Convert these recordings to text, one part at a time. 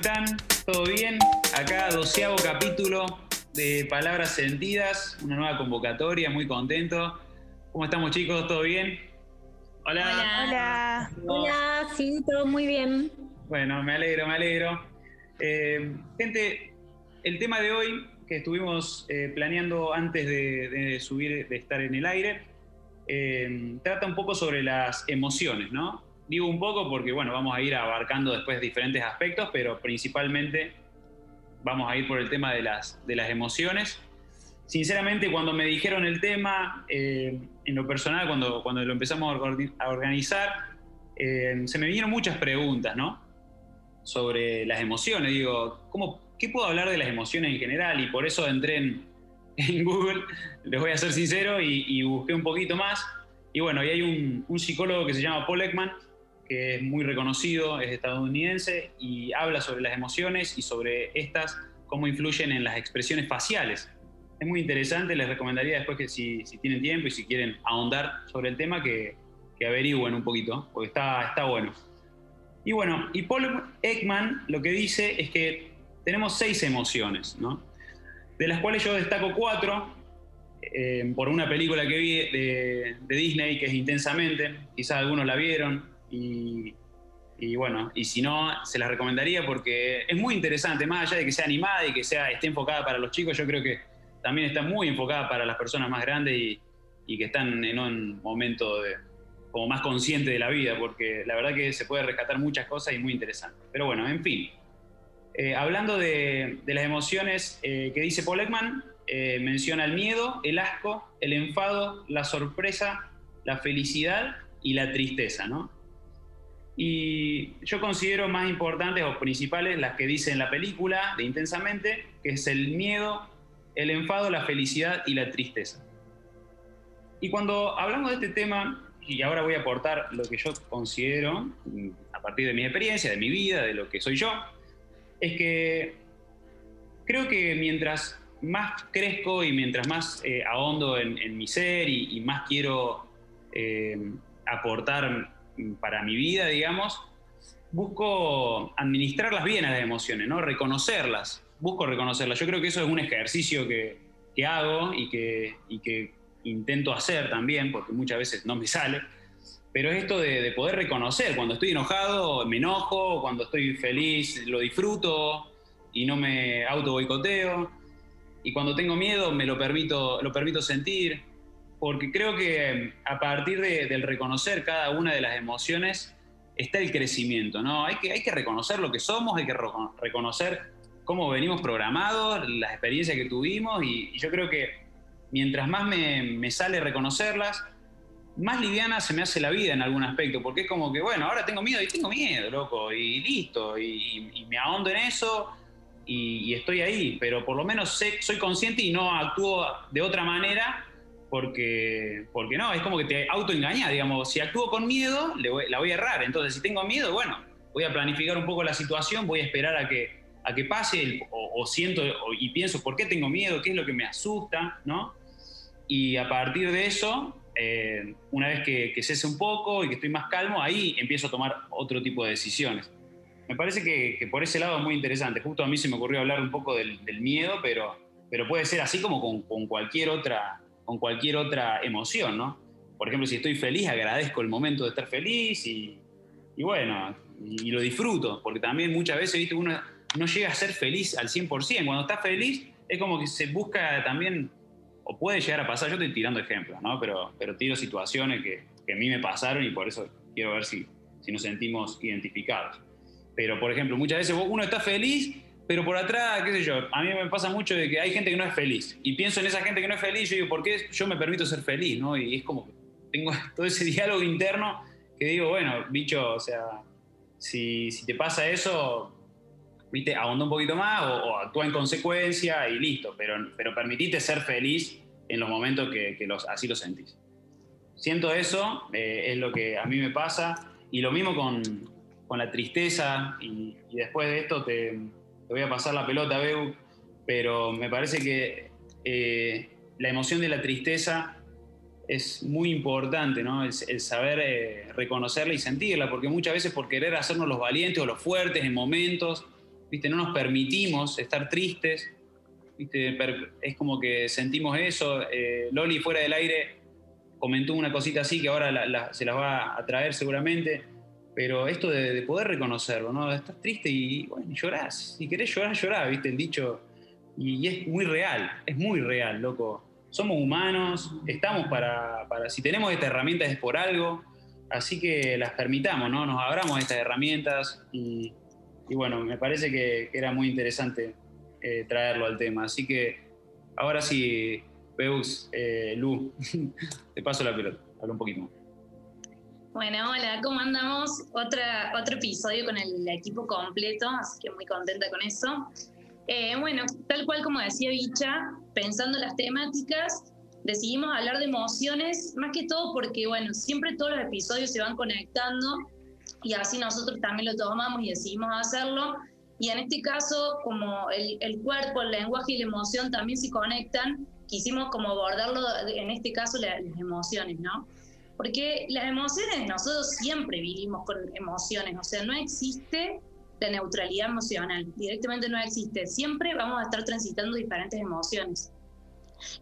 están? ¿Todo bien? Acá doceavo capítulo de Palabras Sentidas, una nueva convocatoria, muy contento. ¿Cómo estamos chicos? ¿Todo bien? Hola. Hola. Hola, sí, todo muy bien. Bueno, me alegro, me alegro. Eh, gente, el tema de hoy que estuvimos eh, planeando antes de, de subir, de estar en el aire, eh, trata un poco sobre las emociones, ¿no? Digo un poco porque, bueno, vamos a ir abarcando después diferentes aspectos, pero principalmente vamos a ir por el tema de las, de las emociones. Sinceramente, cuando me dijeron el tema, eh, en lo personal, cuando, cuando lo empezamos a organizar, eh, se me vinieron muchas preguntas, ¿no? Sobre las emociones. Digo, ¿cómo, ¿qué puedo hablar de las emociones en general? Y por eso entré en, Google, les voy a ser sincero, y, y, busqué un poquito más. Y bueno, y hay un, un psicólogo que se llama Paul Ekman, que es muy reconocido, es estadounidense, y habla sobre las emociones y sobre estas, cómo influyen en las expresiones faciales. Es muy interesante, les recomendaría después que si, tienen tiempo y si quieren ahondar sobre el tema, que, que averigüen un poquito, porque está, está bueno. Y bueno, y Paul Ekman lo que dice es que tenemos seis emociones, ¿no? de las cuales yo destaco cuatro, eh, por una película que vi de, de, Disney que es Intensamente, quizás algunos la vieron, y, y, bueno, y si no, se las recomendaría porque es muy interesante, más allá de que sea animada y que sea, esté enfocada para los chicos, yo creo que también está muy enfocada para las personas más grandes y, que están en un momento como más consciente de la vida, porque la verdad que se puede rescatar muchas cosas y muy interesante. Pero bueno, en fin, eh, hablando de, de, las emociones eh, que dice Paul Ekman, eh, menciona el miedo, el asco, el enfado, la sorpresa, la felicidad y la tristeza, ¿no? Y yo considero más importantes o principales las que dice en la película de Intensamente, que es el miedo, el enfado, la felicidad y la tristeza. Y cuando hablamos de este tema, y ahora voy a aportar lo que yo considero, a partir de mi experiencia, de mi vida, de lo que soy yo, es que creo que mientras más crezco y mientras más eh, ahondo en, mi ser y, y más quiero eh, aportar para mi vida, digamos, busco administrarlas bien a las emociones, ¿no? reconocerlas, busco reconocerlas. Yo creo que eso es un ejercicio que, que hago y que, y que, intento hacer también, porque muchas veces no me sale, pero es esto de, de, poder reconocer, cuando estoy enojado me enojo, cuando estoy feliz lo disfruto y no me auto boicoteo, y cuando tengo miedo me lo permito, lo permito sentir, porque creo que a partir de, del reconocer cada una de las emociones está el crecimiento, ¿no? Hay que, hay que reconocer lo que somos, hay que reconocer cómo venimos programados, las experiencias que tuvimos, y, yo creo que mientras más me, me sale reconocerlas, más liviana se me hace la vida en algún aspecto, porque es como que, bueno, ahora tengo miedo y tengo miedo, loco, y listo, y, y me ahondo en eso y, y, estoy ahí, pero por lo menos sé, soy consciente y no actúo de otra manera porque, porque no, es como que te autoengañas, digamos, si actúo con miedo, le voy, la voy a errar, entonces si tengo miedo, bueno, voy a planificar un poco la situación, voy a esperar a que, a que pase o, siento y pienso por qué tengo miedo, qué es lo que me asusta, ¿no? Y a partir de eso, eh, una vez que, que, cese un poco y que estoy más calmo, ahí empiezo a tomar otro tipo de decisiones. Me parece que, por ese lado es muy interesante. Justo a mí se me ocurrió hablar un poco del, miedo, pero, pero puede ser así como con, cualquier otra, con cualquier otra emoción, ¿no? Por ejemplo, si estoy feliz, agradezco el momento de estar feliz y, bueno, y, lo disfruto, porque también muchas veces, ¿viste? Uno no llega a ser feliz al 100%. Cuando está feliz, es como que se busca también o puede llegar a pasar, yo estoy tirando ejemplos, ¿no? pero, pero tiro situaciones que, que, a mí me pasaron y por eso quiero ver si, si nos sentimos identificados. Pero, por ejemplo, muchas veces uno está feliz, pero por atrás, qué sé yo, a mí me pasa mucho de que hay gente que no es feliz. Y pienso en esa gente que no es feliz, yo digo, ¿por qué yo me permito ser feliz? ¿no? Y es como que tengo todo ese diálogo interno que digo, bueno, bicho, o sea, si, te pasa eso, viste, ahonda un poquito más o, actúa en consecuencia y listo, pero, pero permitite ser feliz en los momentos que, los, así lo sentís. Siento eso, eh, es lo que a mí me pasa, y lo mismo con, la tristeza, y, después de esto te, te, voy a pasar la pelota, Beu, pero me parece que eh, la emoción de la tristeza es muy importante, ¿no? El, saber eh, reconocerla y sentirla, porque muchas veces por querer hacernos los valientes o los fuertes en momentos, ¿viste? No nos permitimos estar tristes, ¿viste? Es como que sentimos eso. Eh, Loli fuera del aire comentó una cosita así que ahora se las va a traer seguramente, pero esto de, poder reconocerlo, ¿no? Estás triste y, bueno, llorás. Si querés llorar, llorá, ¿viste? El dicho. Y, es muy real, es muy real, loco. Somos humanos, estamos para, si tenemos estas herramientas es por algo, así que las permitamos, ¿no? Nos abramos estas herramientas y, bueno, me parece que, era muy interesante eh, traerlo al tema. Así que ahora sí, Peus, eh, Lu, te paso la pelota, habla un poquito. Bueno, hola, ¿cómo andamos? Otra, otro episodio con el equipo completo, así que muy contenta con eso. Eh, bueno, tal cual como decía Bicha, pensando las temáticas, decidimos hablar de emociones, más que todo porque, bueno, siempre todos los episodios se van conectando y así nosotros también lo tomamos y decidimos hacerlo. Y en este caso, como el, el cuerpo, el lenguaje y la emoción también se conectan, quisimos como abordarlo, en este caso, las emociones, ¿no? Porque las emociones, nosotros siempre vivimos con emociones, o sea, no existe la neutralidad emocional, directamente no existe, siempre vamos a estar transitando diferentes emociones.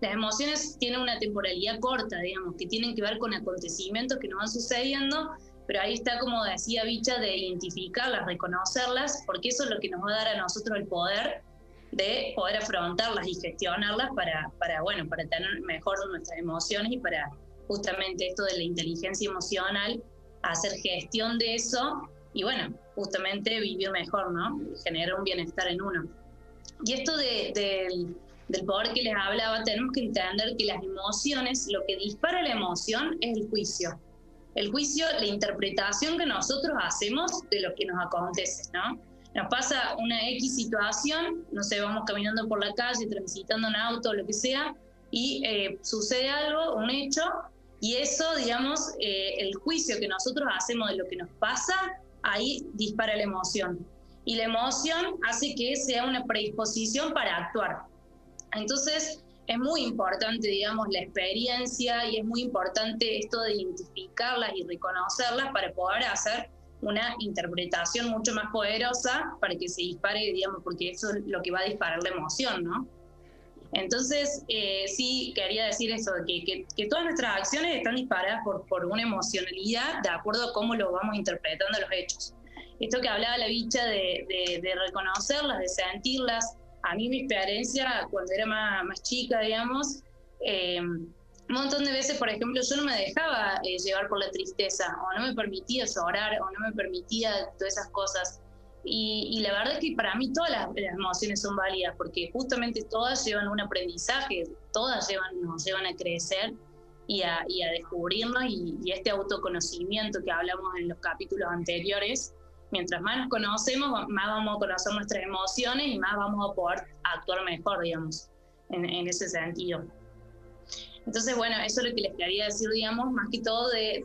Las emociones tienen una temporalidad corta, digamos, que tienen que ver con acontecimientos que nos van sucediendo, pero ahí está, como decía Bicha, de identificarlas, reconocerlas, porque eso es lo que nos va a dar a nosotros el poder de poder afrontarlas y gestionarlas para, para, bueno, para tener mejor nuestras emociones y para justamente esto de la inteligencia emocional, hacer gestión de eso y bueno, justamente vivir mejor, ¿no? Generar un bienestar en uno. Y esto del, del poder que les hablaba, tenemos que entender que las emociones, lo que dispara la emoción es el juicio. El juicio, la interpretación que nosotros hacemos de lo que nos acontece, ¿no? nos pasa una X situación, no sé, vamos caminando por la calle, transitando un auto, lo que sea, y eh, sucede algo, un hecho, y eso, digamos, eh, el juicio que nosotros hacemos de lo que nos pasa, ahí dispara la emoción. Y la emoción hace que sea una predisposición para actuar. Entonces, es muy importante, digamos, la experiencia y es muy importante esto de identificarlas y reconocerlas para poder hacer una interpretación mucho más poderosa para que se dispare, digamos, porque eso es lo que va a disparar la emoción, ¿no? Entonces, eh, sí, quería decir eso, que, que, todas nuestras acciones están disparadas por, por una emocionalidad de acuerdo a cómo lo vamos interpretando los hechos. Esto que hablaba la bicha de, de, reconocerlas, de sentirlas, a mí mi experiencia cuando era más, más chica, digamos, eh, un montón de veces, por ejemplo, yo no me dejaba eh, llevar por la tristeza, o no me permitía llorar, o no me permitía todas esas cosas. Y, la verdad es que para mí todas las, emociones son válidas, porque justamente todas llevan un aprendizaje, todas llevan, nos llevan a crecer y a, y a descubrirnos, y, y, este autoconocimiento que hablamos en los capítulos anteriores, mientras más nos conocemos, más vamos a conocer nuestras emociones y más vamos a poder actuar mejor, digamos, en, en ese sentido. Entonces, bueno, eso es lo que les quería decir, digamos, más que todo de,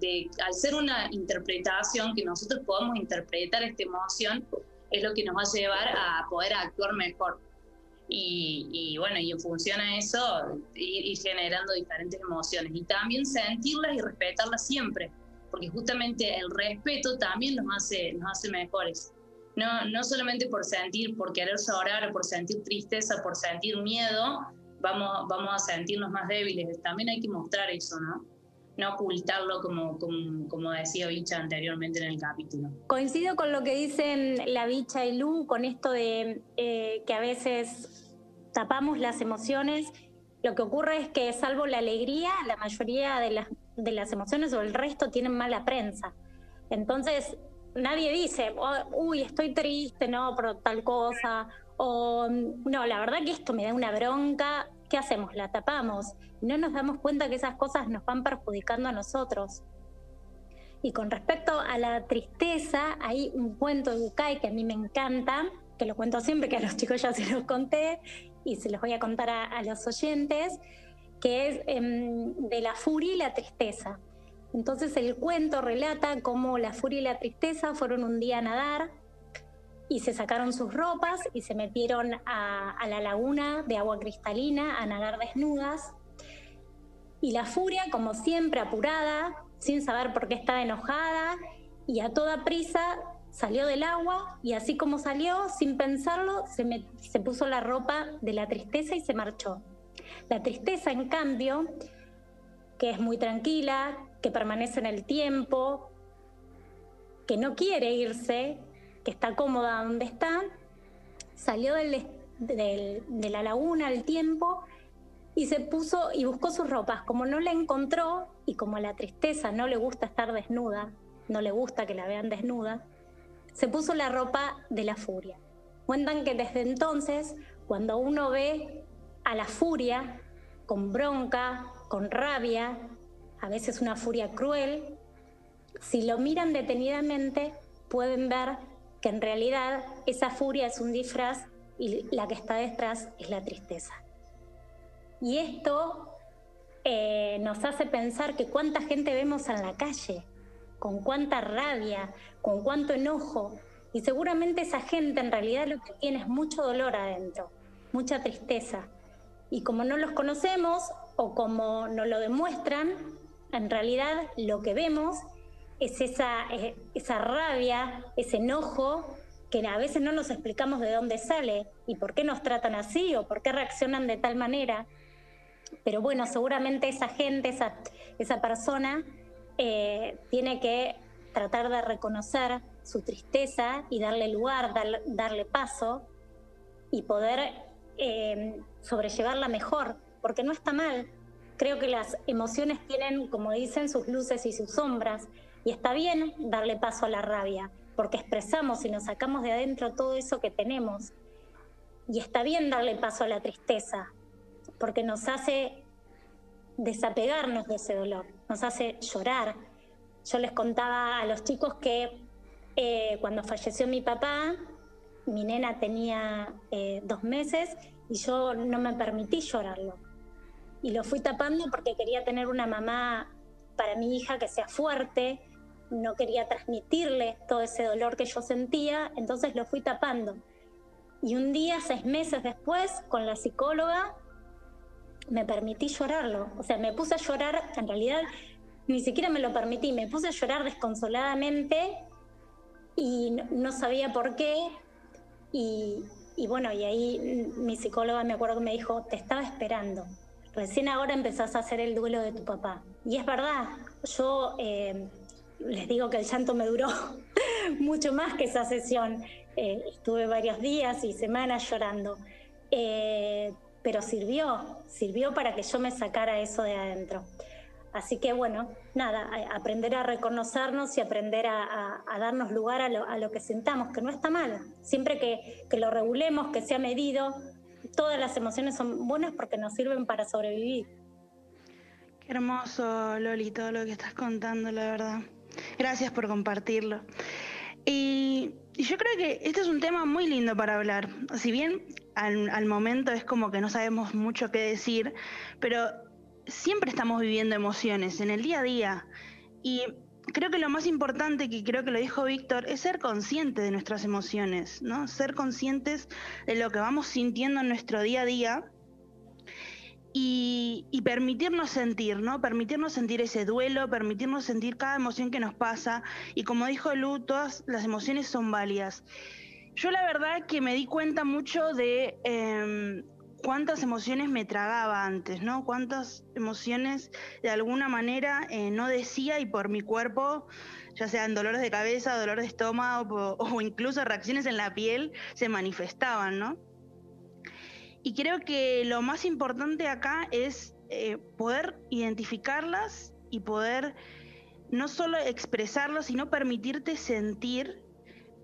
de, al ser una interpretación, que nosotros podamos interpretar esta emoción, es lo que nos va a llevar a poder actuar mejor. Y, y bueno, y en función a eso, ir, generando diferentes emociones. Y también sentirlas y respetarlas siempre, porque justamente el respeto también nos hace, nos hace mejores. No, no solamente por sentir, por querer llorar, por sentir tristeza, por sentir miedo, vamos, vamos a sentirnos más débiles. También hay que mostrar eso, ¿no? No ocultarlo como, como, decía Bicha anteriormente en el capítulo. Coincido con lo que dicen la Bicha y Lu, con esto de eh, que a veces tapamos las emociones. Lo que ocurre es que, salvo la alegría, la mayoría de las, de las emociones o el resto tienen mala prensa. Entonces, nadie dice, oh, uy, estoy triste, no, por tal cosa, o no, la verdad que esto me da una bronca, ¿qué hacemos? La tapamos. No nos damos cuenta que esas cosas nos van perjudicando a nosotros. Y con respecto a la tristeza, hay un cuento de Bucay que a mí me encanta, que lo cuento siempre, que a los chicos ya se los conté y se los voy a contar a, los oyentes, que es em, de la furia y la tristeza. Entonces el cuento relata cómo la furia y la tristeza fueron un día a nadar y se sacaron sus ropas y se metieron a, la laguna de agua cristalina a nadar desnudas. Y la furia, como siempre, apurada, sin saber por qué estaba enojada, y a toda prisa salió del agua y así como salió, sin pensarlo, se, se puso la ropa de la tristeza y se marchó. La tristeza, en cambio, que es muy tranquila, que permanece en el tiempo, que no quiere irse, que está cómoda donde está, salió del, de la laguna al tiempo y se puso y buscó sus ropas. Como no la encontró y como la tristeza no le gusta estar desnuda, no le gusta que la vean desnuda, se puso la ropa de la furia. Cuentan que desde entonces, cuando uno ve a la furia con bronca, con rabia, a veces una furia cruel, si lo miran detenidamente pueden ver que en realidad esa furia es un disfraz y la que está detrás es la tristeza. Y esto eh, nos hace pensar que cuánta gente vemos en la calle, con cuánta rabia, con cuánto enojo, y seguramente esa gente en realidad lo que tiene es mucho dolor adentro, mucha tristeza. Y como no los conocemos o como no lo demuestran, en realidad lo que vemos es esa, esa rabia, ese enojo que a veces no nos explicamos de dónde sale y por qué nos tratan así o por qué reaccionan de tal manera. Pero bueno, seguramente esa gente, esa, esa persona, eh, tiene que tratar de reconocer su tristeza y darle lugar, darle paso y poder eh, sobrellevarla mejor, porque no está mal. Creo que las emociones tienen, como dicen, sus luces y sus sombras, y está bien darle paso a la rabia, porque expresamos y nos sacamos de adentro todo eso que tenemos. Y está bien darle paso a la tristeza, porque nos hace desapegarnos de ese dolor, nos hace llorar. Yo les contaba a los chicos que eh, cuando falleció mi papá, mi nena tenía eh, dos meses y yo no me permití llorarlo. Y lo fui tapando porque quería tener una mamá para mi hija que sea fuerte, no quería transmitirle todo ese dolor que yo sentía, entonces lo fui tapando. Y un día, seis meses después, con la psicóloga, me permití llorarlo. O sea, me puse a llorar, en realidad ni siquiera me lo permití, me puse a llorar desconsoladamente y no, sabía por qué. Y, bueno, y ahí mi psicóloga me acuerdo que me dijo, te estaba esperando. Recién ahora empezás a hacer el duelo de tu papá. Y es verdad, yo... Eh, les digo que el llanto me duró mucho más que esa sesión. Eh, estuve varios días y semanas llorando. Eh, pero sirvió, sirvió para que yo me sacara eso de adentro. Así que bueno, nada, aprender a reconocernos y aprender a, darnos lugar a lo, que sentamos, que no está mal. Siempre que, que lo regulemos, que sea medido, todas las emociones son buenas porque nos sirven para sobrevivir. Qué hermoso, Loli, todo lo que estás contando, la verdad. Gracias por compartirlo. Y, yo creo que este es un tema muy lindo para hablar. Si bien al, momento es como que no sabemos mucho qué decir, pero siempre estamos viviendo emociones en el día a día. Y creo que lo más importante, que creo que lo dijo Víctor, es ser consciente de nuestras emociones, ¿no? Ser conscientes de lo que vamos sintiendo en nuestro día a día y, permitirnos sentir, ¿no? Permitirnos sentir ese duelo, permitirnos sentir cada emoción que nos pasa. Y como dijo Lu, todas las emociones son válidas. Yo la verdad que me di cuenta mucho de em, cuántas emociones me tragaba antes, ¿no? Cuántas emociones de alguna manera eh, no decía y por mi cuerpo, ya sean dolores de cabeza, dolor de estómago o incluso reacciones en la piel, se manifestaban, ¿no? Y creo que lo más importante acá es eh, poder identificarlas y poder no solo expresarlas, sino permitirte sentir,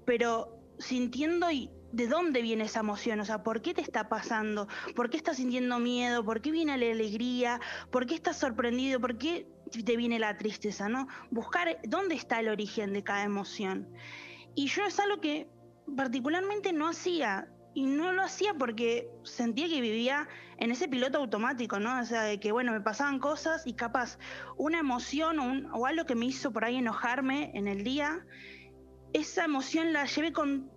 pero sintiendo de dónde viene esa emoción, o sea, por qué te está pasando, por qué estás sintiendo miedo, por qué viene la alegría, por qué estás sorprendido, por qué te viene la tristeza, ¿no? Buscar dónde está el origen de cada emoción. Y yo es algo que particularmente no hacía y no lo hacía porque sentía que vivía en ese piloto automático, ¿no? O sea, de que, bueno, me pasaban cosas y capaz una emoción o, o algo que me hizo por ahí enojarme en el día, esa emoción la llevé con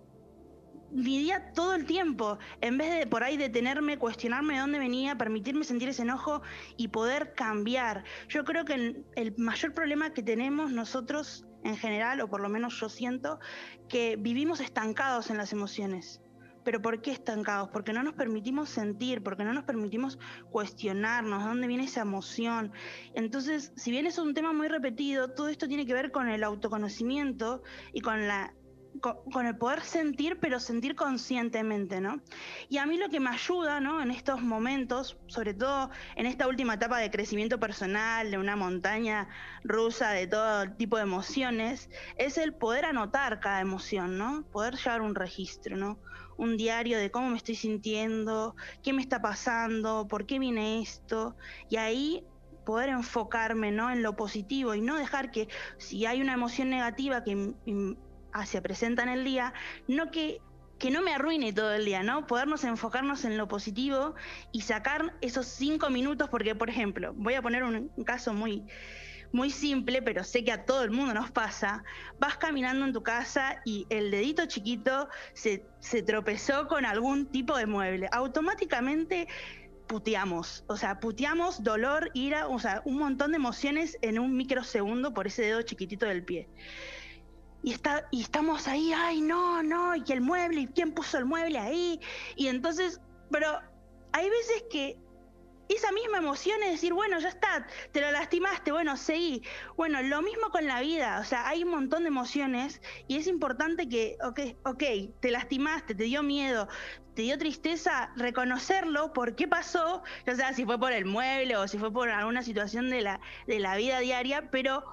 mi día todo el tiempo, en vez de por ahí detenerme, cuestionarme de dónde venía, permitirme sentir ese enojo y poder cambiar. Yo creo que el mayor problema que tenemos nosotros en general, o por lo menos yo siento, que vivimos estancados en las emociones. Pero ¿por qué estancados? Porque no nos permitimos sentir, porque no nos permitimos cuestionarnos dónde viene esa emoción. Entonces, si bien es un tema muy repetido, todo esto tiene que ver con el autoconocimiento y con la con, el poder sentir, pero sentir conscientemente, ¿no? Y a mí lo que me ayuda, ¿no? En estos momentos, sobre todo en esta última etapa de crecimiento personal, de una montaña rusa de todo tipo de emociones, es el poder anotar cada emoción, ¿no? Poder llevar un registro, ¿no? Un diario de cómo me estoy sintiendo, qué me está pasando, por qué viene esto, y ahí poder enfocarme ¿no? en lo positivo y no dejar que si hay una emoción negativa que se presenta en el día, no que, que no me arruine todo el día, ¿no? Podernos enfocarnos en lo positivo y sacar esos cinco minutos, porque, por ejemplo, voy a poner un, caso muy, muy simple, pero sé que a todo el mundo nos pasa. Vas caminando en tu casa y el dedito chiquito se, se tropezó con algún tipo de mueble. Automáticamente puteamos, o sea, puteamos dolor, ira, o sea, un montón de emociones en un microsegundo por ese dedo chiquitito del pie y, está, y estamos ahí, ay, no, no, y el mueble, y quién puso el mueble ahí. Y entonces, pero hay veces que esa misma emoción es decir, bueno, ya está, te lo lastimaste, bueno, seguí. Bueno, lo mismo con la vida, o sea, hay un montón de emociones y es importante que, ok, ok, te lastimaste, te dio miedo, te dio tristeza, reconocerlo, por qué pasó, ya sea si fue por el mueble o si fue por alguna situación de la, de la vida diaria, pero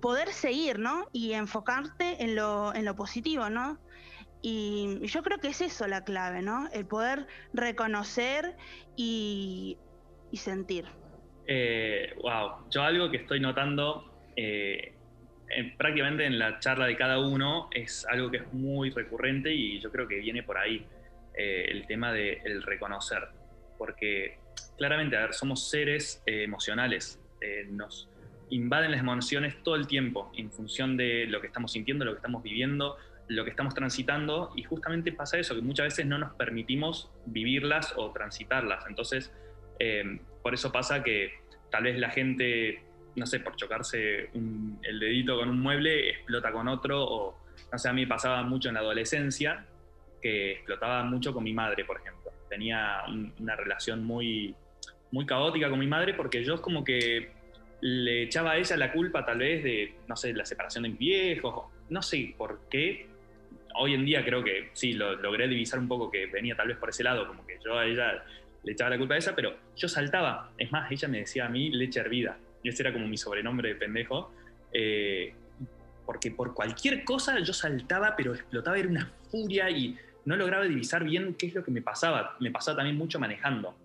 poder seguir, ¿no? Y enfocarte en lo, en lo positivo, ¿no? Y yo creo que es eso la clave, ¿no? El poder reconocer y, sentir. wow, eh, yo algo que estoy notando eh, prácticamente en la charla de cada uno es algo que es muy recurrente y yo creo que viene por ahí eh, el tema del reconocer, porque claramente, a ver, somos seres emocionales, nos, invaden las emociones todo el tiempo en función de lo que estamos sintiendo, lo que estamos viviendo, lo que estamos transitando y justamente pasa eso, que muchas veces no nos permitimos vivirlas o transitarlas. Entonces, eh, por eso pasa que tal vez la gente, no sé, por chocarse el dedito con un mueble, explota con otro o, no sé, a mí pasaba mucho en la adolescencia que explotaba mucho con mi madre, por ejemplo. Tenía una relación muy, muy caótica con mi madre porque yo como que le echaba a ella la culpa tal vez de, no sé, la separación de viejos, no sé por qué. Hoy en día creo que sí, lo, logré divisar un poco que venía tal vez por ese lado, como que yo a ella le echaba la culpa a ella, pero yo saltaba. Es más, ella me decía a mí leche hervida. Y ese era como mi sobrenombre de pendejo. Eh, porque por cualquier cosa yo saltaba, pero explotaba, era una furia y no lograba divisar bien qué es lo que me pasaba. Me pasaba también mucho manejando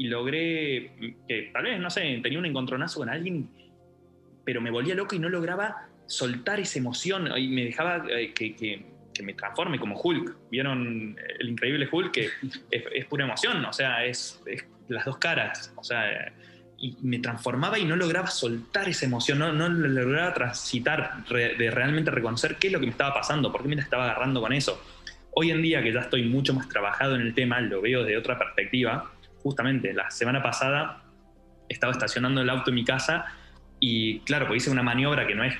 y logré que tal vez, no sé, tenía un encontronazo con alguien, pero me volvía loco y no lograba soltar esa emoción y me dejaba eh, que, que, me transforme como Hulk. ¿Vieron el increíble Hulk? Que es, pura emoción, o sea, es, las dos caras, o sea, y me transformaba y no lograba soltar esa emoción, no, no lograba transitar, de realmente reconocer qué es lo que me estaba pasando, por qué me estaba agarrando con eso. Hoy en día que ya estoy mucho más trabajado en el tema, lo veo de otra perspectiva, justamente la semana pasada estaba estacionando el auto en mi casa y claro, pues hice una maniobra que no es,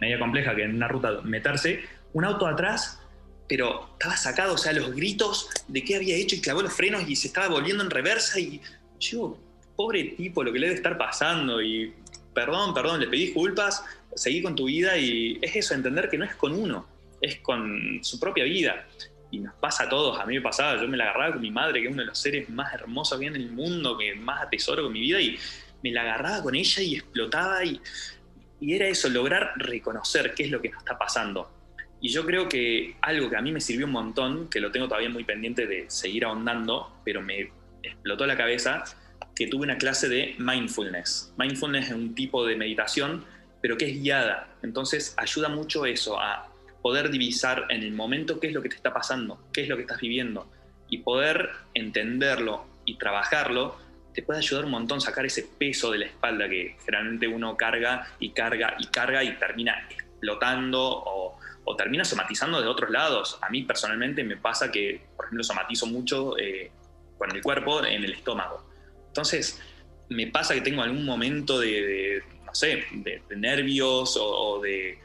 media compleja, que en una ruta meterse, un auto atrás, pero estaba sacado, o sea, los gritos de qué había hecho y clavó los frenos y se estaba volviendo en reversa y yo, pobre tipo, lo que le debe estar pasando y perdón, perdón, le pedí disculpas, seguí con tu vida y es eso, entender que no es con uno, es con su propia vida y nos pasa a todos, a mí me pasaba, yo me la agarraba con mi madre, que es uno de los seres más hermosos que hay en el mundo, que más atesoro con mi vida, y me la agarraba con ella y explotaba, y, y era eso, lograr reconocer qué es lo que nos está pasando. Y yo creo que algo que a mí me sirvió un montón, que lo tengo todavía muy pendiente de seguir ahondando, pero me explotó la cabeza, que tuve una clase de mindfulness. Mindfulness es un tipo de meditación, pero que es guiada. Entonces ayuda mucho eso, a poder divisar en el momento qué es lo que te está pasando, qué es lo que estás viviendo y poder entenderlo y trabajarlo, te puede ayudar un montón sacar ese peso de la espalda que generalmente uno carga y carga y carga y termina explotando termina somatizando de otros lados. A mí personalmente me pasa que, por ejemplo, somatizo mucho eh, con el cuerpo en el estómago. Entonces, me pasa que tengo algún momento de, no sé, de, nervios o de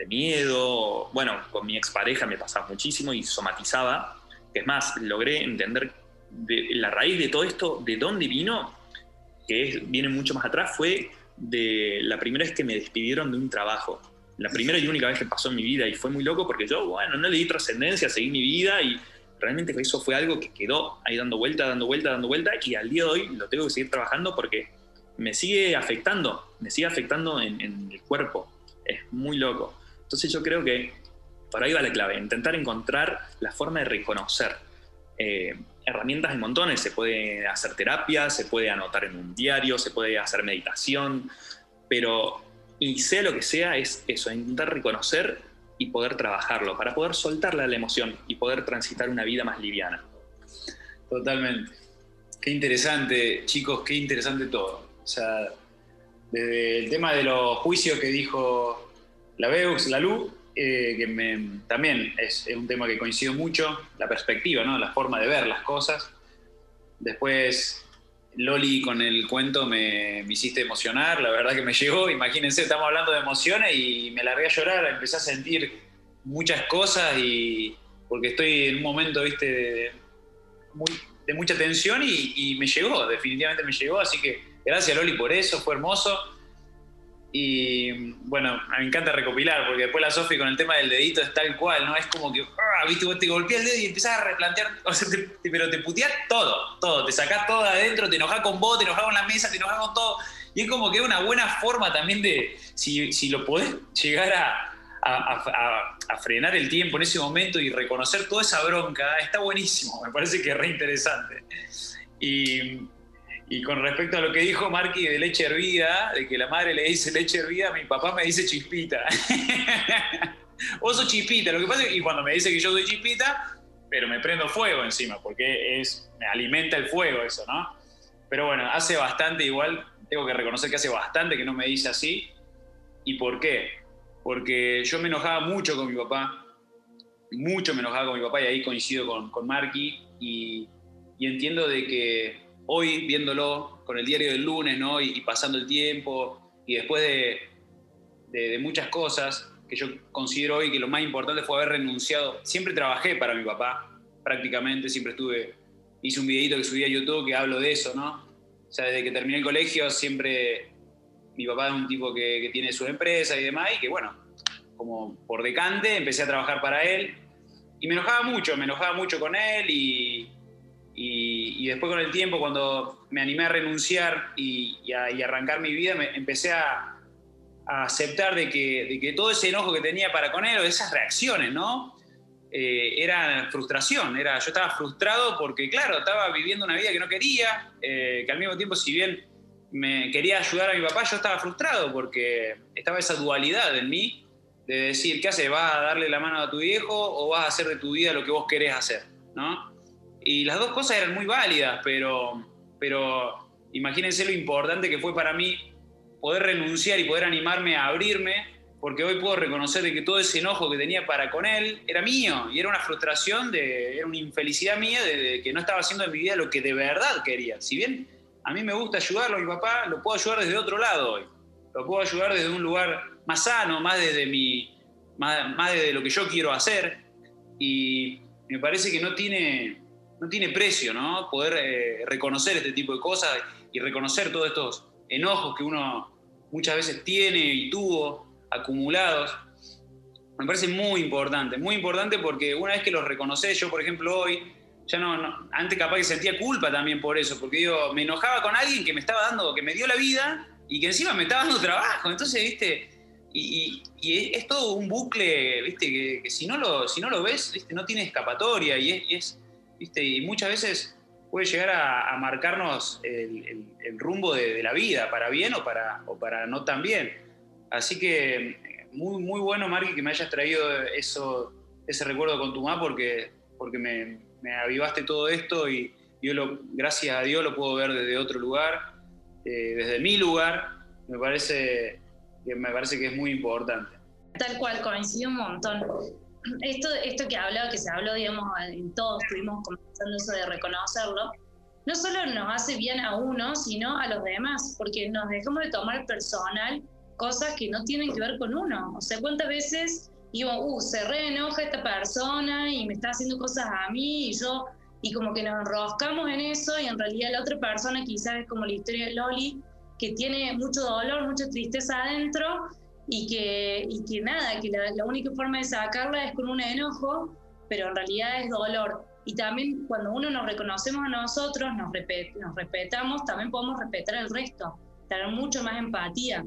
de miedo. Bueno, con mi expareja me pasaba muchísimo y somatizaba. Es más, logré entender de, la raíz de todo esto, de dónde vino, que viene mucho más atrás, fue de la primera vez que me despidieron de un trabajo. La primera y única vez que pasó en mi vida y fue muy loco porque yo, bueno, no le di trascendencia, seguí mi vida y realmente eso fue algo que quedó ahí dando vuelta, dando vuelta, dando vuelta y al día de hoy lo tengo que seguir trabajando porque me sigue afectando, me sigue afectando en, el cuerpo. Es muy loco. Entonces yo creo que por ahí va la clave, intentar encontrar la forma de reconocer. Eh, herramientas de montones, se puede hacer terapia, se puede anotar en un diario, se puede hacer meditación, pero y sea lo que sea, es eso, intentar reconocer y poder trabajarlo, para poder soltarle la emoción y poder transitar una vida más liviana. Totalmente. Qué interesante, chicos, qué interesante todo. O sea, desde el tema de los juicios que dijo la Beux, la Lu, eh, que también es, un tema que coincido mucho, la perspectiva, ¿no? la forma de ver las cosas. Después, Loli con el cuento me, hiciste emocionar, la verdad que me llegó, imagínense, estamos hablando de emociones y me largué a llorar, empecé a sentir muchas cosas y porque estoy en un momento, viste, de, de mucha tensión y, y, me llegó, definitivamente me llegó, así que gracias Loli por eso, fue hermoso. Y bueno, me encanta recopilar, porque después la Sofi con el tema del dedito es tal cual, ¿no? Es como que, ah, viste, vos te golpeas el dedo y empezás a replantear, pero te puteás todo, todo, te sacás todo de adentro, te enojás con vos, te enojás con la mesa, te enojás con todo. Y es como que es una buena forma también de, si, si lo podés llegar a, a, a, frenar el tiempo en ese momento y reconocer toda esa bronca, está buenísimo, me parece que es re interesante. Y y con respecto a lo que dijo Marky de leche hervida, de que la madre le dice leche hervida, mi papá me dice chispita. Vos sos chispita, lo que pasa es que cuando me dice que yo soy chispita, pero me prendo fuego encima, porque es, me alimenta el fuego eso, ¿no? Pero bueno, hace bastante igual, tengo que reconocer que hace bastante que no me dice así. ¿Y por qué? Porque yo me enojaba mucho con mi papá, mucho me enojaba con mi papá y ahí coincido con, con Marky y, y entiendo de que hoy viéndolo con el diario del lunes, ¿no? Y, pasando el tiempo y después de, muchas cosas que yo considero hoy que lo más importante fue haber renunciado. Siempre trabajé para mi papá, prácticamente, siempre estuve, hice un videito que subí a YouTube que hablo de eso, ¿no? O sea, desde que terminé el colegio siempre mi papá es un tipo que, que tiene su empresa y demás, y que bueno, como por decante empecé a trabajar para él y me enojaba mucho, me enojaba mucho con él y, y, después con el tiempo, cuando me animé a renunciar y, a, arrancar mi vida, empecé a, aceptar de que, que, todo ese enojo que tenía para con él, o esas reacciones, ¿no? Eh, era frustración, era, yo estaba frustrado porque, claro, estaba viviendo una vida que no quería, eh, que al mismo tiempo, si bien me quería ayudar a mi papá, yo estaba frustrado porque estaba esa dualidad en mí de decir, ¿qué haces? ¿Vas a darle la mano a tu viejo o vas a hacer de tu vida lo que vos querés hacer? ¿no? Y las dos cosas eran muy válidas, pero, pero imagínense lo importante que fue para mí poder renunciar y poder animarme a abrirme, porque hoy puedo reconocer de que todo ese enojo que tenía para con él era mío y era una frustración, de, era una infelicidad mía de, que no estaba haciendo en mi vida lo que de verdad quería. Si bien a mí me gusta ayudarlo mi papá, lo puedo ayudar desde otro lado hoy. Lo puedo ayudar desde un lugar más sano, más desde, mi, más, más desde lo que yo quiero hacer. Y me parece que no tiene, no tiene precio, ¿no? Poder eh, reconocer este tipo de cosas y reconocer todos estos enojos que uno muchas veces tiene y tuvo acumulados. Me parece muy importante, muy importante porque una vez que los reconoces, yo por ejemplo hoy, ya no, antes capaz que sentía culpa también por eso, porque yo me enojaba con alguien que me estaba dando, que me dio la vida y que encima me estaba dando trabajo. Entonces, viste, y, es todo un bucle, viste, que, si, no lo, si no lo ves, viste, no tiene escapatoria y es muchas veces puede llegar a, marcarnos el, rumbo de, la vida, para bien o para, o para no tan bien. Así que muy, muy bueno, Marky, que me hayas traído eso, ese recuerdo con tu mamá, porque, porque me, avivaste todo esto y yo lo, gracias a Dios lo puedo ver desde otro lugar, eh, desde mi lugar. Me parece, que me parece que es muy importante. Tal cual, coincido un montón esto, esto que hablaba, que se habló, digamos, en todos, estuvimos comenzando eso de reconocerlo, no solo nos hace bien a uno, sino a los demás, porque nos dejamos de tomar personal cosas que no tienen que ver con uno. O sea, ¿cuántas veces digo, uh, se reenoja esta persona y me está haciendo cosas a mí y yo, y como que nos enroscamos en eso y en realidad la otra persona quizás es como la historia de Loli, que tiene mucho dolor, mucha tristeza adentro y que, y que nada, que la, única forma de sacarla es con un enojo, pero en realidad es dolor. Y también cuando uno nos reconocemos a nosotros, nos, nos respetamos, también podemos respetar al resto, tener mucho más empatía.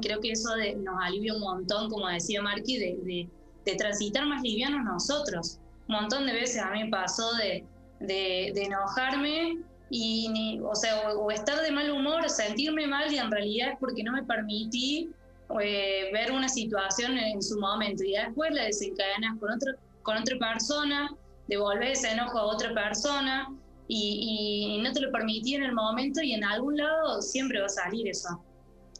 Creo que eso nos alivia un montón, como decía Marky, de, de, transitar más livianos nosotros. Un montón de veces a mí me pasó de, de enojarme y o sea o, estar de mal humor, sentirme mal y en realidad es porque no me permití eh, ver una situación en su momento y después la desencadenas con otra con otra persona, devolver ese enojo a otra persona y, y, no te lo permití en el momento y en algún lado siempre va a salir eso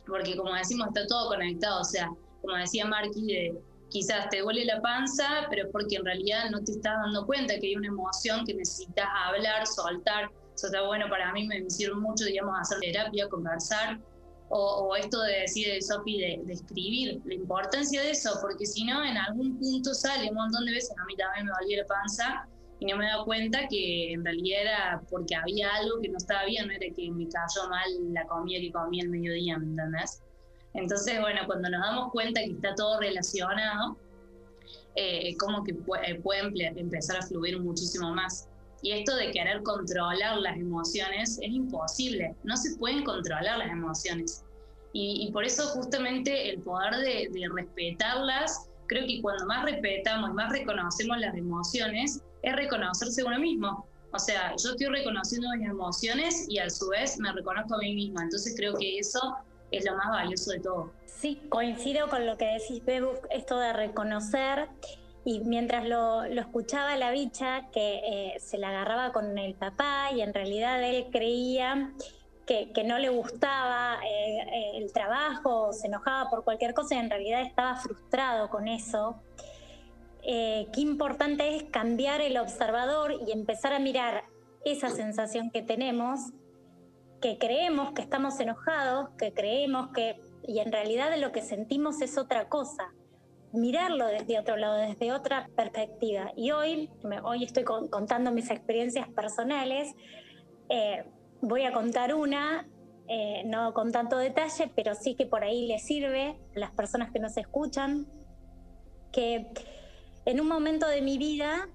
porque como decimos, está todo conectado, o sea, como decía Marky, quizás te duele la panza, pero porque en realidad no te estás dando cuenta que hay una emoción que necesitas hablar, soltar. Eso está bueno para mí, me sirve mucho, digamos, hacer terapia, conversar, o, esto de decir, Sofi, de, de, escribir, la importancia de eso, porque si no, en algún punto sale un montón de veces, a mí también me dolía la panza, y no me daba cuenta que en realidad era porque había algo que no estaba bien, no era que me cayó mal la comida que comí el mediodía, ¿me entendés? Entonces, bueno, cuando nos damos cuenta que está todo relacionado, eh, como que puede, puede empezar a fluir muchísimo más. Y esto de querer controlar las emociones es imposible, no se pueden controlar las emociones. Y, por eso justamente el poder de, respetarlas, creo que cuando más respetamos y más reconocemos las emociones, es reconocerse uno mismo. O sea, yo estoy reconociendo mis emociones y a su vez me reconozco a mí misma. Entonces creo que eso es lo más valioso de todo. Sí, coincido con lo que decís, Bebu, esto de reconocer. Y mientras lo, escuchaba la bicha, que eh, se la agarraba con el papá y en realidad él creía que, no le gustaba eh, el trabajo, se enojaba por cualquier cosa y en realidad estaba frustrado con eso. Eh, qué importante es cambiar el observador y empezar a mirar esa sensación que tenemos, que creemos que estamos enojados, que creemos que, y en realidad lo que sentimos es otra cosa. Mirarlo desde otro lado, desde otra perspectiva. Y hoy, hoy estoy contando mis experiencias personales. Eh, voy a contar una, eh, no con tanto detalle, pero sí que por ahí les sirve a las personas que nos escuchan, que en un momento de mi vida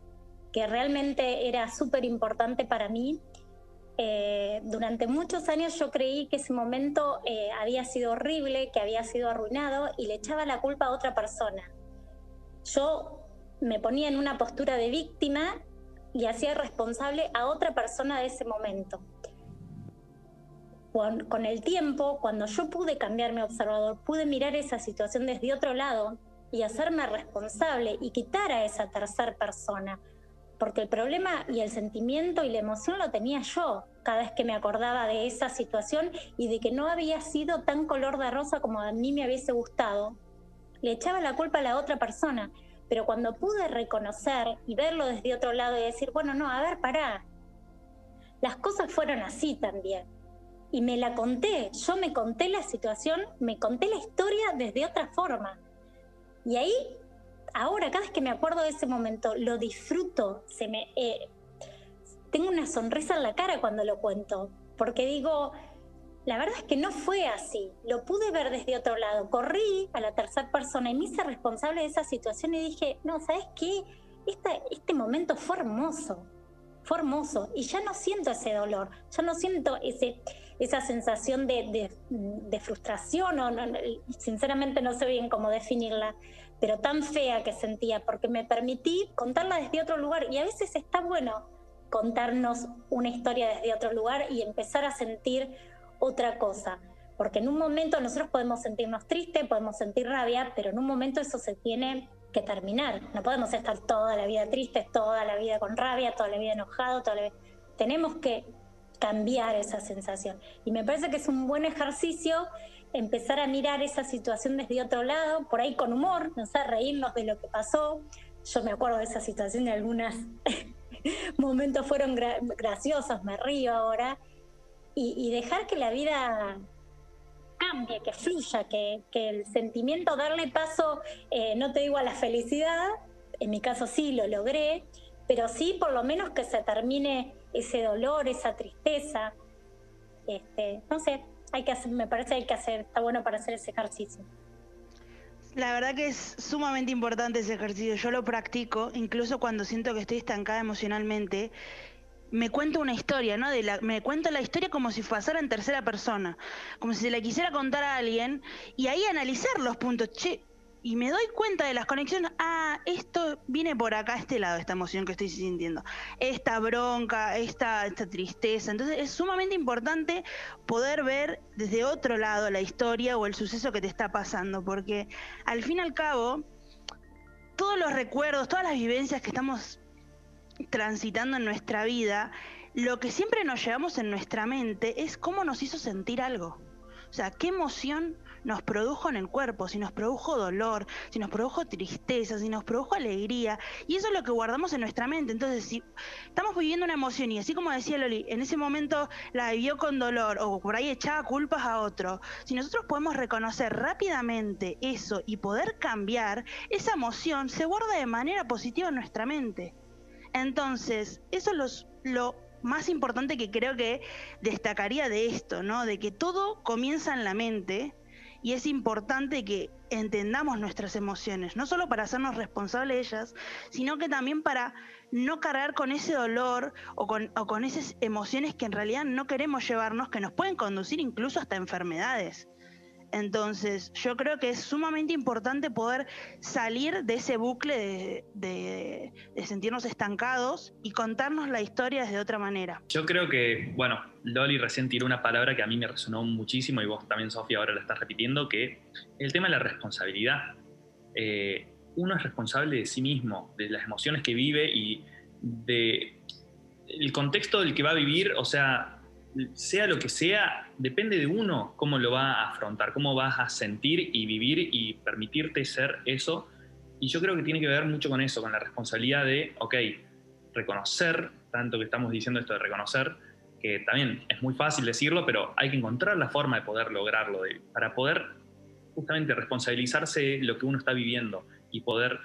que realmente era súper importante para mí. Eh, durante muchos años yo creí que ese momento eh, había sido horrible, que había sido arruinado y le echaba la culpa a otra persona. Yo me ponía en una postura de víctima y hacía responsable a otra persona de ese momento. con el tiempo, cuando yo pude cambiar mi observador, pude mirar esa situación desde otro lado, y hacerme responsable y quitar a esa tercera persona. Porque el problema y el sentimiento y la emoción lo tenía yo cada vez que me acordaba de esa situación y de que no había sido tan color de rosa como a mí me hubiese gustado. Le echaba la culpa a la otra persona. Pero cuando pude reconocer y verlo desde otro lado y decir, bueno, no, a ver, pará. Las cosas fueron así también. Y me la conté, yo me conté la situación, me conté la historia desde otra forma y ahí, ahora, cada vez que me acuerdo de ese momento, lo disfruto, eh, tengo una sonrisa en la cara cuando lo cuento, porque digo, la verdad es que no fue así, lo pude ver desde otro lado, corrí a la tercera persona y me hice responsable de esa situación y dije, no, ¿sabes qué? este momento fue hermoso, fue hermoso y ya no siento ese dolor, ya no siento esa sensación de, frustración, o sinceramente no sé bien cómo definirla, pero tan fea que sentía, porque me permití contarla desde otro lugar y a veces está bueno contarnos una historia desde otro lugar y empezar a sentir otra cosa. Porque en un momento nosotros podemos sentirnos tristes, podemos sentir rabia, pero en un momento eso se tiene que terminar. No podemos estar toda la vida tristes, toda la vida con rabia, toda la vida enojado, toda la tenemos que cambiar esa sensación. Y me parece que es un buen ejercicio empezar a mirar esa situación desde otro lado, por ahí con humor, no sé, reírnos de lo que pasó. Yo me acuerdo de esa situación y algunos momentos fueron graciosos, me río ahora. Y, y dejar que la vida cambie, que fluya, que, el sentimiento, darle paso, eh, no te digo a la felicidad, en mi caso sí lo logré, pero sí por lo menos que se termine ese dolor, esa tristeza. Este, no sé, hay que hacer, me parece que hay que hacer, está bueno para hacer ese ejercicio. La verdad que es sumamente importante ese ejercicio. Yo lo practico, incluso cuando siento que estoy estancada emocionalmente. Me cuento una historia, ¿no? De la, me cuento la historia como si pasara en tercera persona, como si se la quisiera contar a alguien y ahí analizar los puntos. Che, y me doy cuenta de las conexiones. Ah, esto viene por acá, este lado, esta emoción que estoy sintiendo. Esta bronca, esta, esta tristeza. Entonces es sumamente importante poder ver desde otro lado la historia o el suceso que te está pasando, porque al fin y al cabo, todos los recuerdos, todas las vivencias que estamos transitando en nuestra vida, lo que siempre nos llevamos en nuestra mente es cómo nos hizo sentir algo. O sea, qué emoción nos produjo en el cuerpo, si nos produjo dolor, si nos produjo tristeza, si nos produjo alegría. Y eso es lo que guardamos en nuestra mente. Entonces, si estamos viviendo una emoción y así como decía Loli, en ese momento la vivió con dolor o por ahí echaba culpas a otro, si nosotros podemos reconocer rápidamente eso y poder cambiar, esa emoción se guarda de manera positiva en nuestra mente. Entonces, eso es lo más importante que creo que destacaría de esto, ¿no? De que todo comienza en la mente y es importante que entendamos nuestras emociones, no solo para hacernos responsables de ellas, sino que también para no cargar con ese dolor o con, o con esas emociones que en realidad no queremos llevarnos, que nos pueden conducir incluso hasta enfermedades. Entonces, yo creo que es sumamente importante poder salir de ese bucle de, sentirnos estancados y contarnos la historia de otra manera. Yo creo que, bueno, Loli recién tiró una palabra que a mí me resonó muchísimo y vos también, Sofía, ahora la estás repitiendo, que el tema de la responsabilidad. Eh, uno es responsable de sí mismo, de las emociones que vive y de el contexto del que va a vivir, o sea, sea lo que sea, depende de uno cómo lo va a afrontar, cómo vas a sentir y vivir y permitirte ser eso. Y yo creo que tiene que ver mucho con eso, con la responsabilidad de, ok, reconocer, tanto que estamos diciendo esto de reconocer, que también es muy fácil decirlo, pero hay que encontrar la forma de poder lograrlo, para poder justamente responsabilizarse de lo que uno está viviendo y poder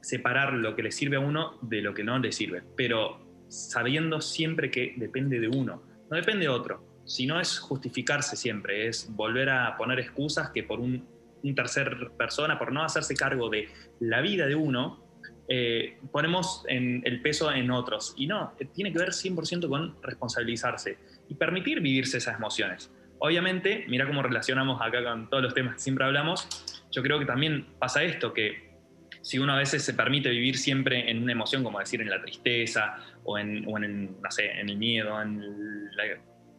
separar lo que le sirve a uno de lo que no le sirve, pero sabiendo siempre que depende de uno no depende de otro. Si no es justificarse siempre, es volver a poner excusas que por un, tercer persona, por no hacerse cargo de la vida de uno, eh, ponemos el peso en otros. Y no, tiene que ver 100% con responsabilizarse y permitir vivirse esas emociones. Obviamente, mira cómo relacionamos acá con todos los temas que siempre hablamos, yo creo que también pasa esto, que si uno a veces se permite vivir siempre en una emoción, como decir en la tristeza o en, no sé, en el miedo, en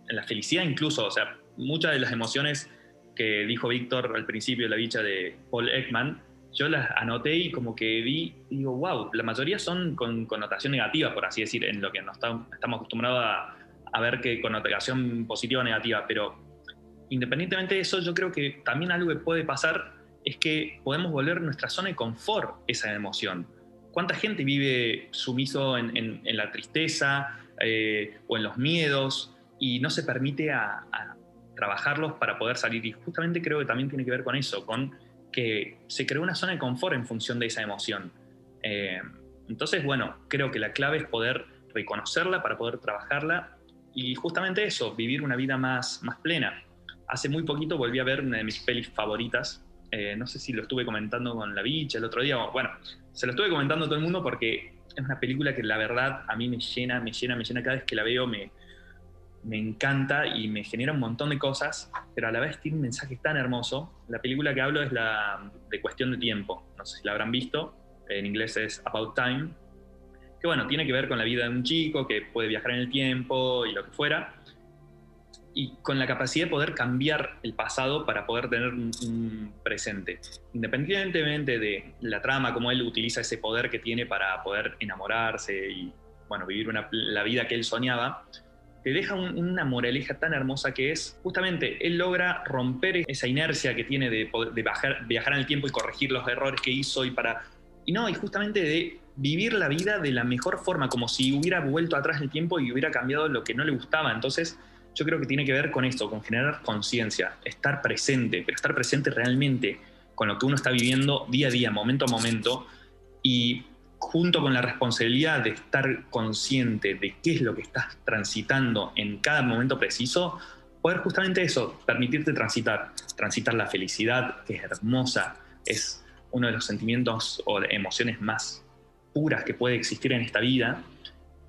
la, felicidad incluso, o sea, muchas de las emociones que dijo Víctor al principio de la bicha de Paul Ekman, yo las anoté y como que vi, digo, wow, la mayoría son con connotación negativa, por así decir, en lo que nos estamos acostumbrados a, ver que connotación positiva o negativa, pero independientemente de eso, yo creo que también algo que puede pasar es que podemos volver nuestra zona de confort esa emoción. ¿Cuánta gente vive sumiso en, la tristeza eh, o en los miedos y no se permite a, trabajarlos para poder salir? Y justamente creo que también tiene que ver con eso, con que se creó una zona de confort en función de esa emoción. Eh, entonces, bueno, creo que la clave es poder reconocerla para poder trabajarla y justamente eso, vivir una vida más, más plena. Hace muy poquito volví a ver una de mis pelis favoritas, eh, no sé si lo estuve comentando con la bicha el otro día, bueno, se lo estuve comentando a todo el mundo porque es una película que la verdad a mí me llena, me llena, me llena cada vez que la veo, me, me encanta y me genera un montón de cosas, pero a la vez tiene un mensaje tan hermoso. La película que hablo es la de Cuestión de Tiempo, no sé si la habrán visto, en inglés es About Time, que bueno, tiene que ver con la vida de un chico que puede viajar en el tiempo y lo que fuera, y con la capacidad de poder cambiar el pasado para poder tener un, presente. Independientemente de la trama, cómo él utiliza ese poder que tiene para poder enamorarse y bueno, vivir la vida que él soñaba, te deja una moraleja tan hermosa que es, justamente, él logra romper esa inercia que tiene de, de viajar en el tiempo y corregir los errores que hizo y para... Y no, y justamente de vivir la vida de la mejor forma, como si hubiera vuelto atrás el tiempo y hubiera cambiado lo que no le gustaba. Entonces, yo creo que tiene que ver con esto, con generar conciencia, estar presente, pero estar presente realmente con lo que uno está viviendo día a día, momento a momento, y junto con la responsabilidad de estar consciente de qué es lo que estás transitando en cada momento preciso, poder justamente eso, permitirte transitar, transitar la felicidad, que es hermosa, es uno de los sentimientos o emociones más puras que puede existir en esta vida,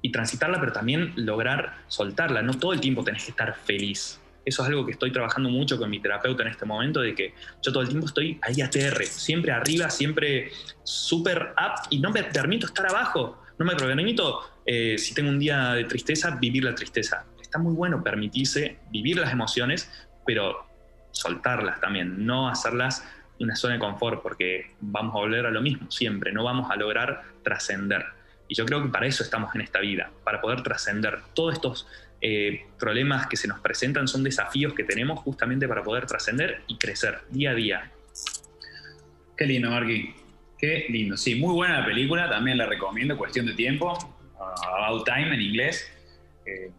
y transitarla, pero también lograr soltarla. No todo el tiempo tenés que estar feliz. Eso es algo que estoy trabajando mucho con mi terapeuta en este momento, de que yo todo el tiempo estoy ahí ATR, siempre arriba, siempre súper up, y no me permito estar abajo. No me permito, eh, si tengo un día de tristeza, vivir la tristeza. Está muy bueno permitirse vivir las emociones, pero soltarlas también, no hacerlas una zona de confort, porque vamos a volver a lo mismo siempre, no vamos a lograr trascender. Y yo creo que para eso estamos en esta vida, para poder trascender. Todos estos eh, problemas que se nos presentan son desafíos que tenemos justamente para poder trascender y crecer día a día. Qué lindo, Marqui. Qué lindo. Sí, muy buena la película, también la recomiendo, cuestión de tiempo. Uh, About Time en inglés. Eh,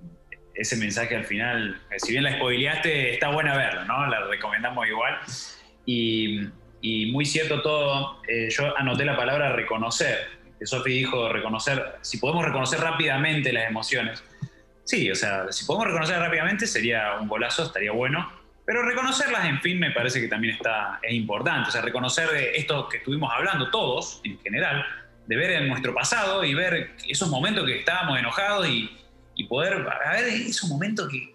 ese mensaje al final, eh, si bien la spoileaste, está buena verlo, ¿no? La recomendamos igual. Y muy cierto todo, yo anoté la palabra reconocer que Sofi dijo, reconocer, si podemos reconocer rápidamente las emociones. Sí, o sea, si podemos reconocer rápidamente sería un golazo, estaría bueno, pero reconocerlas, en fin, me parece que también está, es importante. O sea, reconocer esto que estuvimos hablando todos, en general, de ver en nuestro pasado y ver esos momentos que estábamos enojados y, y poder, ver, esos momentos que,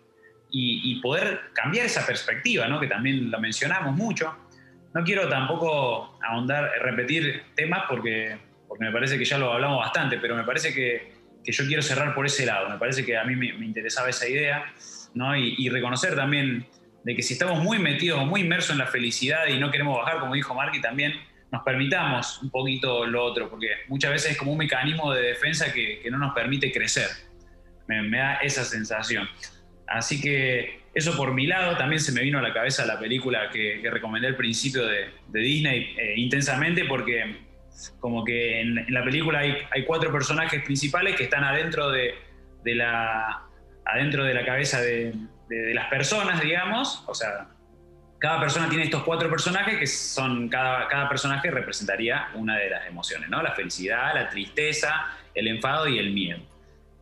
y, poder cambiar esa perspectiva, ¿no? que también lo mencionamos mucho. No quiero tampoco ahondar, repetir temas porque porque me parece que ya lo hablamos bastante, pero me parece que, que yo quiero cerrar por ese lado, me parece que a mí me, interesaba esa idea, ¿no? Y, reconocer también de que si estamos muy metidos, muy inmersos en la felicidad y no queremos bajar, como dijo Marky, también nos permitamos un poquito lo otro, porque muchas veces es como un mecanismo de defensa que, que no nos permite crecer. Me, da esa sensación. Así que eso por mi lado, también se me vino a la cabeza la película que, recomendé al principio de, de Disney eh, intensamente, porque como que en, la película hay, cuatro personajes principales que están adentro de, la, adentro de la cabeza de, las personas, digamos. O sea, cada persona tiene estos cuatro personajes que son, cada, cada personaje representaría una de las emociones, ¿no? La felicidad, la tristeza, el enfado y el miedo.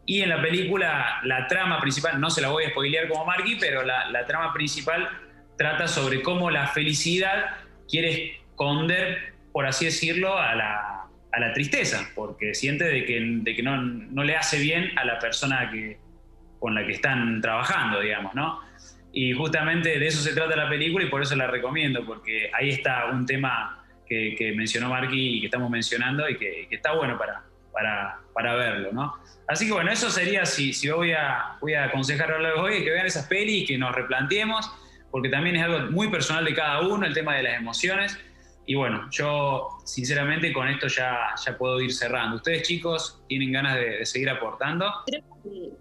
Y en la película, la trama principal, no se la voy a spoilear como Marky, pero la, la trama principal trata sobre cómo la felicidad quiere esconder por así decirlo, a la, a la tristeza, porque siente de que, de que no, no, le hace bien a la persona que, con la que están trabajando, digamos, ¿no? Y justamente de eso se trata la película y por eso la recomiendo, porque ahí está un tema que, mencionó Marky y que estamos mencionando y que, que está bueno para, para, para, verlo, ¿no? Así que bueno, eso sería si, si voy, a, voy a aconsejar a hoy, que vean esas pelis, que nos replanteemos, porque también es algo muy personal de cada uno, el tema de las emociones y bueno, yo sinceramente con esto ya, ya puedo ir cerrando. ¿Ustedes chicos tienen ganas de, seguir aportando? Creo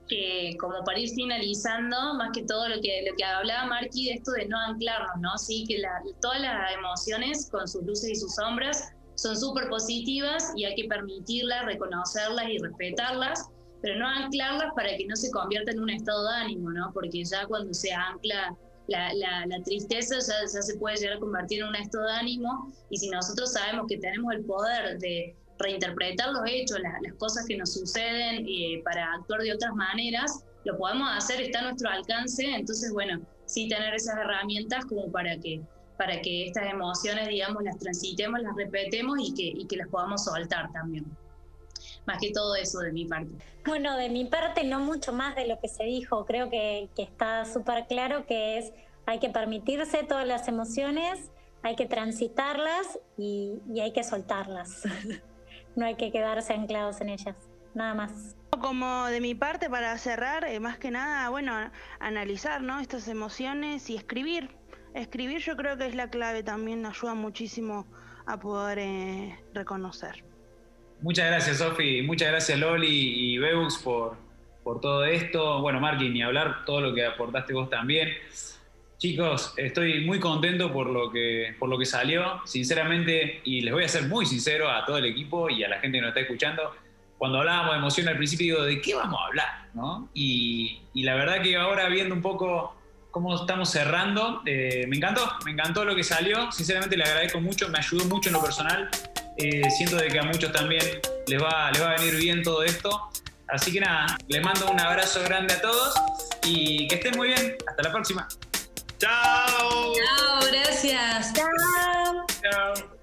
que, como para ir finalizando, más que todo lo que, lo que hablaba Marky de esto de no anclarnos, ¿no? Sí, que todas las emociones con sus luces y sus sombras son súper positivas y hay que permitirlas, reconocerlas y respetarlas, pero no anclarlas para que no se convierta en un estado de ánimo, ¿no? Porque ya cuando se ancla la, tristeza ya, se puede llegar a convertir en un estado de ánimo y si nosotros sabemos que tenemos el poder de reinterpretar los hechos, las cosas que nos suceden eh, para actuar de otras maneras, lo podemos hacer, está a nuestro alcance, entonces bueno, sí tener esas herramientas como para que para que estas emociones, digamos, las transitemos, las repetemos y que, y que las podamos soltar también más que todo eso de mi parte. Bueno, de mi parte no mucho más de lo que se dijo, creo que, que está súper claro que es, hay que permitirse todas las emociones, hay que transitarlas y, y hay que soltarlas. no hay que quedarse anclados en ellas, nada más. Como de mi parte, para cerrar, eh, más que nada, bueno, analizar ¿no? estas emociones y escribir. Escribir yo creo que es la clave también, ayuda muchísimo a poder eh, reconocer. Muchas gracias, Sofi. Muchas gracias, Loli y Beux, por, por todo esto. Bueno, Marky, ni hablar, todo lo que aportaste vos también. Chicos, estoy muy contento por lo, que, por lo que salió, sinceramente, y les voy a ser muy sincero a todo el equipo y a la gente que nos está escuchando. Cuando hablábamos de emoción al principio, digo, ¿de qué vamos a hablar? ¿no? Y, la verdad que ahora viendo un poco cómo estamos cerrando, eh, me encantó, me encantó lo que salió, sinceramente le agradezco mucho, me ayudó mucho en lo personal, eh, siento de que a muchos también les va, les va a venir bien todo esto, así que nada, les mando un abrazo grande a todos y que estén muy bien, hasta la próxima. Chao. Chao, gracias. Chao. Chao.